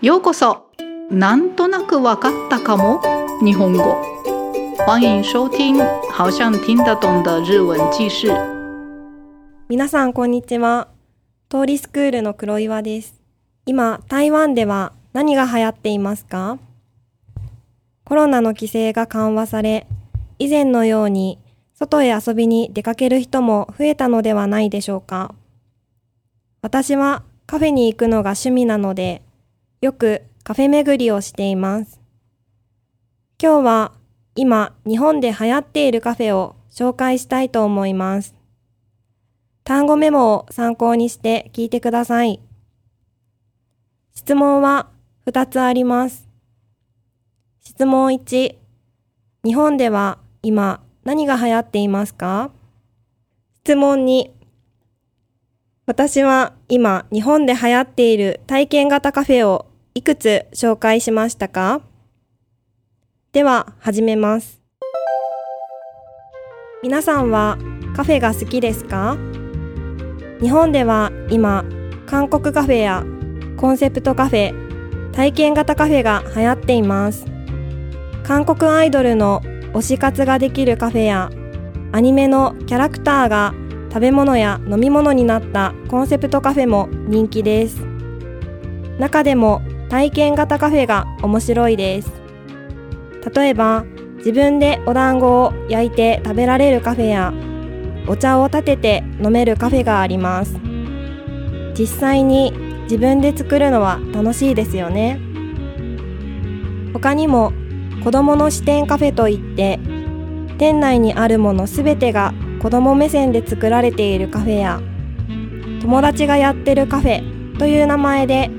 ようこそ。なんとなくわかったかも。日本語。欢迎收听好像听得懂的日文記事。皆さんこんにちは。通りスクールの黒岩です。今台湾では何が流行っていますか？コロナの規制が緩和され以前のように外へ遊びに出かける人も増えたのではないでしょうか。私はカフェに行くのが趣味なのでよくカフェ巡りをしています。今日は今日本で流行っているカフェを紹介したいと思います。単語メモを参考にして聞いてください。質問は2つあります。質問1、日本では今何が流行っていますか？質問2、私は今日本で流行っている体験型カフェをいくつ紹介しましたか？では始めます。皆さんはカフェが好きですか？日本では今、韓国カフェやコンセプトカフェ、体験型カフェが流行っています。韓国アイドルの推し活ができるカフェやアニメのキャラクターが食べ物や飲み物になったコンセプトカフェも人気です。中でも体験型カフェが面白いです。例えば、自分でお団子を焼いて食べられるカフェや、お茶を立てて飲めるカフェがあります。実際に自分で作るのは楽しいですよね。他にも、子供の視点カフェといって、店内にあるものすべてが子供目線で作られているカフェや、友達がやってるカフェという名前で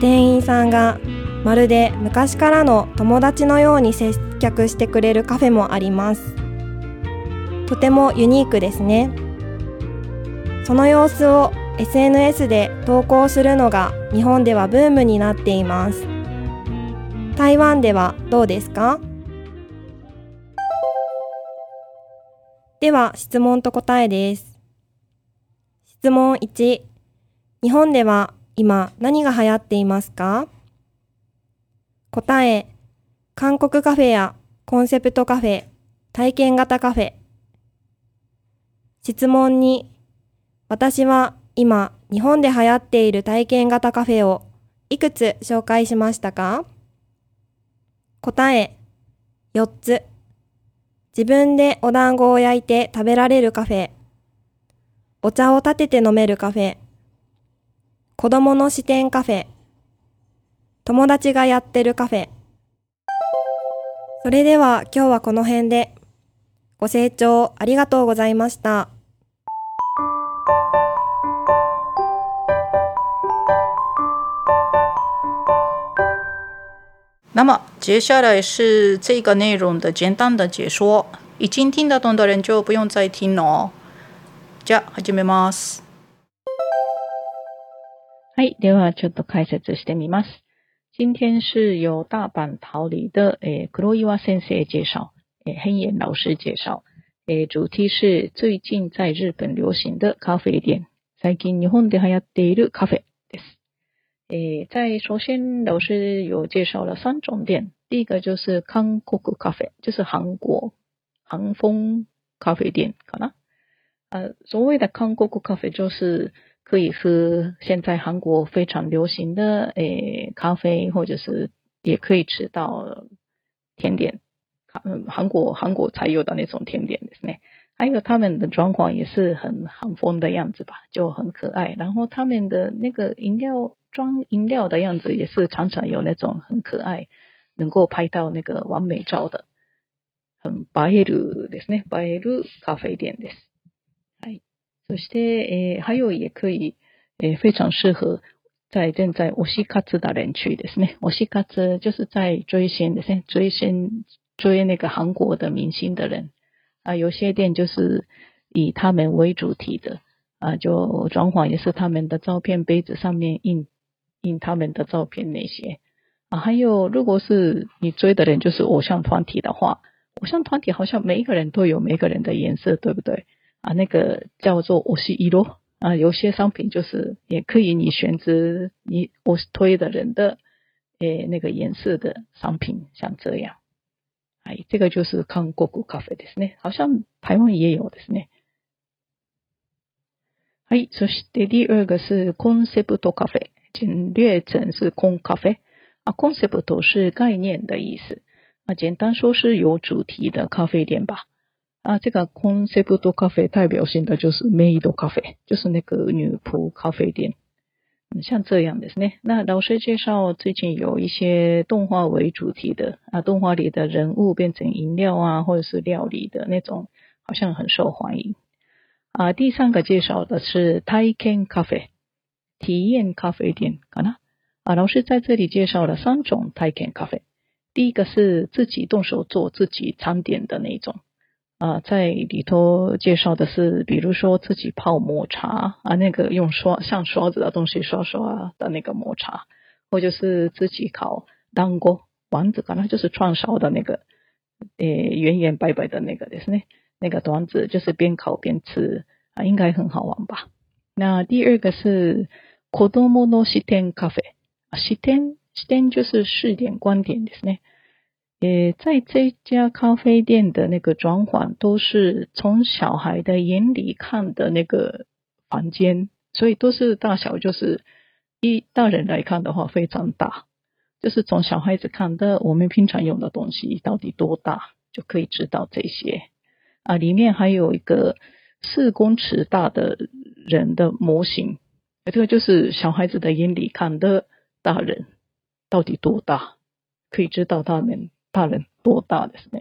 店員さんがまるで昔からの友達のように接客してくれるカフェもあります。とてもユニークですね。その様子を SNS で投稿するのが日本ではブームになっています。台湾ではどうですか？では質問と答えです。質問1日本では今何が流行っていますか？答え、韓国カフェやコンセプトカフェ、体験型カフェ。質問に、私は今日本で流行っている体験型カフェをいくつ紹介しましたか？答え、4つ。自分でお団子を焼いて食べられるカフェ。お茶を立てて飲めるカフェ。子供の視点カフェ、友達がやってるカフェ。それでは今日はこの辺で。ご清聴ありがとうございました。那么接下来是这个内容的简单的解说，已经听得懂的人就不用再听了。じゃあ始めます。はい。では、ちょっと解説してみます。今天是由大阪桃李的诶黒岩先生介绍，诶黑岩老师介绍，诶主题是最近在日本流行的咖啡店。最近日本で流行っている咖啡です。诶，在首先老师有介绍了三种店，第一个就是韓国咖啡，就是韩国韩风咖啡店，可能？呃，所谓的韓国咖啡就是。可以喝现在韩国非常流行的诶咖啡，或者是也可以吃到甜点，嗯，韩国韩国才有的那种甜点ですね。还有他们的装潢也是很韩风的样子吧，就很可爱。然后他们的那个饮料装饮料的样子也是常常有那种很可爱，能够拍到那个完美照的，很映えるですね。映える咖啡店です。 そして、えー、还有也可以、えー、非常适合在正在推し活的人去ですね。推し活就是在追星ですね，追星追那个韩国的明星的人啊，有些店就是以他们为主题的啊，就装潢也是他们的照片，杯子上面印印他们的照片那些啊。还有，如果是你追的人就是偶像团体的话，偶像团体好像每一个人都有每个人的颜色，对不对？ 啊，那个叫做我是一罗啊，有些商品就是也可以你选择你我推的人的诶那个颜色的商品，像这样。哎，这个就是韓国咖啡ですね。好像台湾也有ですね。はい。そして第二个是コンセプトカフェ，简略成是コン咖啡。啊，コンセプト是概念的意思。啊，简单说是有主题的咖啡店吧。啊，这个コンセプト咖啡代表性的就是メイド咖啡，就是那个女仆咖啡店。像这样的呢，那老师介绍最近有一些动画为主题的啊，动画里的人物变成饮料啊，或者是料理的那种，好像很受欢迎啊。第三个介绍的是 Taiken Cafe 体验咖啡店，看呐啊，老师在这里介绍了三种 Taiken Cafe，第一个是自己动手做自己餐点的那种。 啊，在里头介绍的是，比如说自己泡抹茶啊，那个用刷像刷子的东西刷刷的那个抹茶，或者是自己烤当锅丸子，可能就是串烧的那个，呃，圆圆白白的那个就是呢，那个丸子就是边烤边吃啊，应该很好玩吧。那第二个是子供の視点咖啡啊，視点視点就是视点观点ですね。 也在这家咖啡店的那个装潢都是从小孩的眼里看的那个房间，所以都是大小就是一大人来看的话非常大，就是从小孩子看的我们平常用的东西到底多大就可以知道这些啊。里面还有一个四公尺大的人的模型，这个就是小孩子的眼里看的大人到底多大，可以知道他们。大人多大的是呢？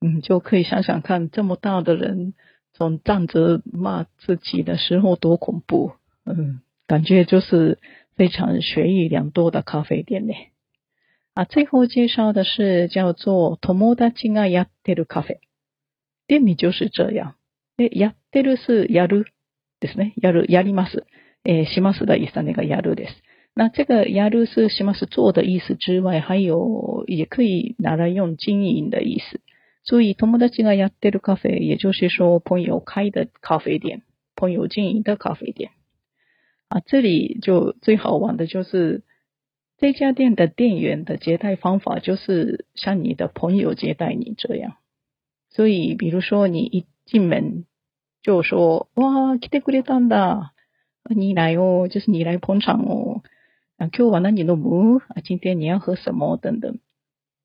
嗯，就可以想想看，这么大的人从站着骂自己的时候多恐怖。嗯，感觉就是非常学艺良多的咖啡店呢。啊，最后介绍的是叫做“友達がやってる咖啡”，店名就是这样。え、やってる是やるですね。やる、やります。え、します的意思那个やるです。那这个やる是什么是做的意思之外，还有也可以拿来用经营的意思。所以友達がやってるカフェ，也就是说朋友开的咖啡店，朋友经营的咖啡店。啊，这里就最好玩的就是这家店的店员的接待方法，就是像你的朋友接待你这样。所以，比如说你一进门就说：“哇，来てくれたんだ，你来哦，就是你来捧场哦。” 啊，Q 完了你都不啊，今天你要喝什么等等，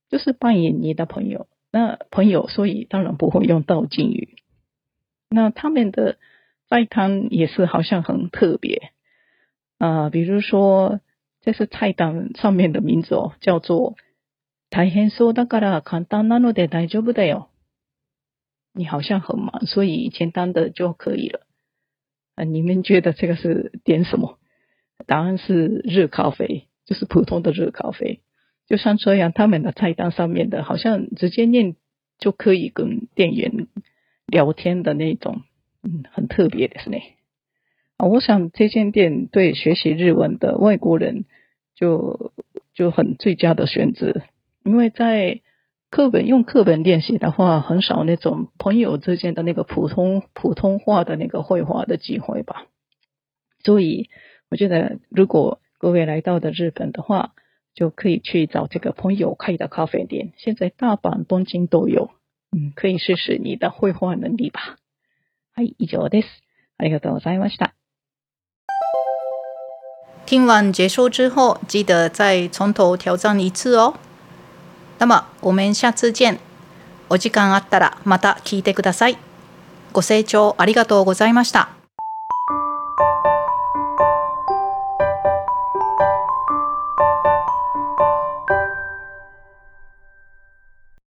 就是扮演你的朋友。那朋友，所以当然不会用到敬语。那他们的菜单也是好像很特别啊，比如说这是菜单上面的名字哦，叫做“大変そうだから簡単なので大丈夫だよ”。你好像很忙，所以简单的就可以了。啊，你们觉得这个是点什么？ 答案是热咖啡，就是普通的热咖啡。就像这样，他们的菜单上面的，好像直接念就可以跟店员聊天的那种，嗯，很特别的是呢。啊，我想这间店对学习日文的外国人就就很最佳的选择，因为在课本用课本练习的话，很少那种朋友之间的那个普通普通话的那个绘画的机会吧，所以。我觉得，如果各位来到的日本的话，就可以去找这个朋友开的咖啡店。现在大阪、东京都有，嗯，可以试试你的绘画能力吧。はい、以上です。ありがとうございました。听完结束之后，记得再从头挑战一次哦。那么我们下次见。お時間あったらまた聞いてください。ご清聴ありがとうございました。